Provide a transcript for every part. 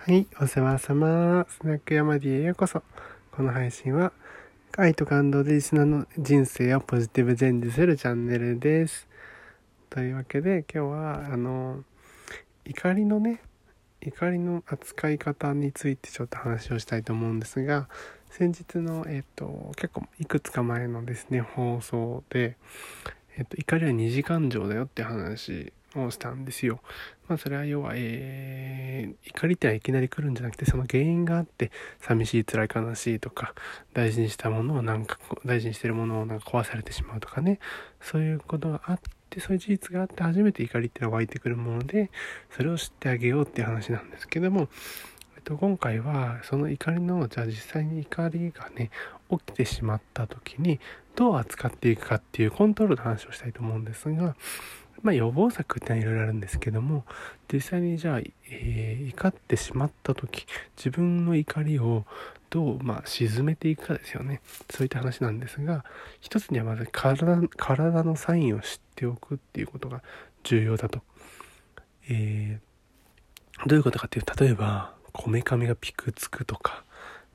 はい、お世話様。スナック山 D へようこそ。この配信は、愛と感動でリスナーの人生をポジティブチェンジするチャンネルです。というわけで、今日は、あの、怒りのね、怒りの扱い方についてちょっと話をしたいと思うんですが、先日の、えっ、と、結構いくつか前のですね、放送で、えっ、と、怒りは二次感情だよって話をしたんですよ。まあそれは要は、えー、怒りってはいきなり来るんじゃなくてその原因があって寂しい辛い悲しいとか大事にしたものをなんか大事にしてるものをなんか壊されてしまうとかねそういうことがあってそういう事実があって初めて怒りってのが湧いてくるものでそれを知ってあげようっていう話なんですけども、えっと、今回はその怒りのじゃあ実際に怒りがね起きてしまった時にどう扱っていくかっていうコントロールの話をしたいと思うんですがまあ、予防策ってのはいろいろあるんですけども実際にじゃあ、えー、怒ってしまった時自分の怒りをどう、まあ、沈めていくかですよね。そういった話なんですが一つにはまず体体のサインを知っておくっていうことが重要だと、えー、どういうことかっていうと例えばこめかみがピクつくとか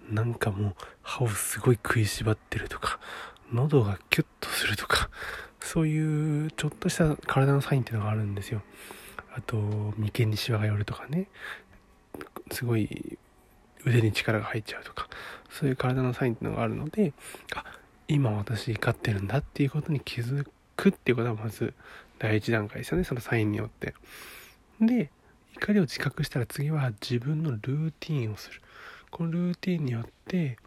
なんかもう歯をすごい食いしばってるとか喉がキュッとするとか そういうちょっとした体のサインっていうのがあるんですよ。あと眉間にシワが寄るとかね。すごい腕に力が入っちゃうとかそういう体のサインっていうのがあるのであ今私怒ってるんだっていうことに気づくっていうことはまず第一段階ですよね。そのサインによって。で怒りを自覚したら次は自分のルーティンをする。このルーティンによって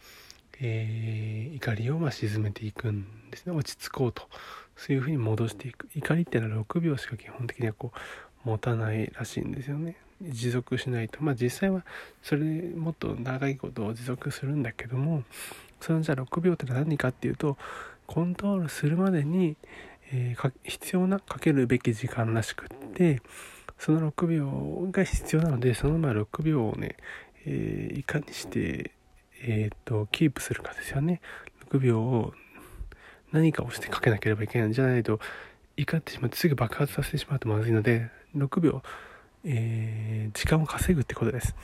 えー、怒りをま沈めていくんですね。落ち着こうと。そういうふうに戻していく。怒りっていうのは6秒しか基本的にはこう持たないらしいんですよね。持続しないと。まあ実際はそれもっと長いことを持続するんだけどもそのじゃあ6秒って何かっていうとコントロールするまでに、えー、必要なかけるべき時間らしくってその6秒が必要なのでそのまあ6秒をね、えー、いかにしてえっ、とキープするかですよね。6秒を何かをしてかけなければいけないんじゃないと怒ってしまってすぐ爆発させてしまうとまずいので6秒、えー、時間を稼ぐってことです。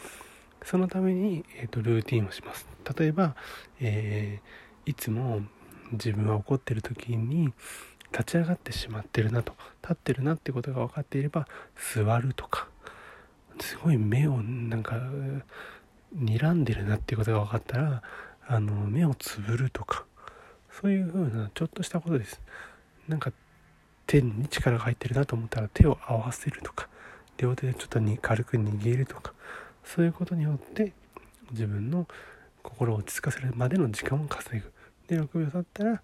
そのために、えーと、ルーティンをします。例えば、えー、いつも自分は怒ってる時に立ち上がってしまってるなと。立ってるなってことが分かっていれば座るとか。すごい目をなんか睨んでるなっていうことが分かったらあの目をつぶるとかそういう風なちょっとしたことです。なんか手に力が入ってるなと思ったら手を合わせるとか両手でちょっとに軽く握るとかそういうことによって自分の心を落ち着かせるまでの時間を稼ぐ。で6秒経ったら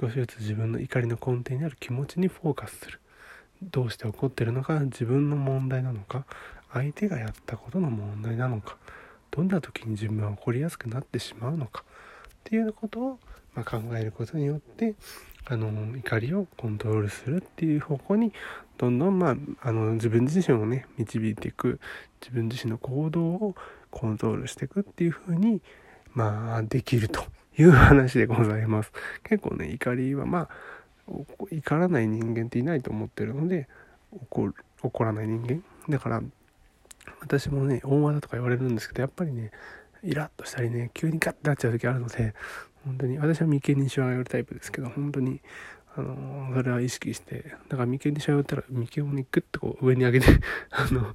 少しずつ自分の怒りの根底にある気持ちにフォーカスする。どうして起こってるのか自分の問題なのか相手がやったことの問題なのかどんな時に自分は起こりやすくなってしまうのかっていうことを、ま考えることによってあの怒りをコントロールするっていう方向にどんどん、まあ、あの自分自身をね導いていく自分自身の行動をコントロールしていくっていう風にまあできるという話でございます。結構ね怒りはまあ怒らない人間っていないと思ってるので怒らない人間だから私もね大技とか言われるんですけどやっぱりねイラッとしたりね急にガッてなっちゃう時あるので本当に私は眉間にしわが寄るタイプですけど本当にあのそれは意識してだから眉間にしわが寄ったら眉間をねグッとこう上に上げて あの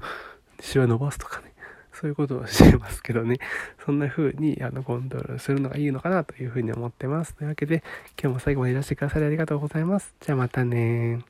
しわ伸ばすとかねそういうことをしてますけどね。そんな風にあのコントロールするのがいいのかなというふうに思ってます。というわけで今日も最後までいらしてくださりありがとうございます。じゃあまたね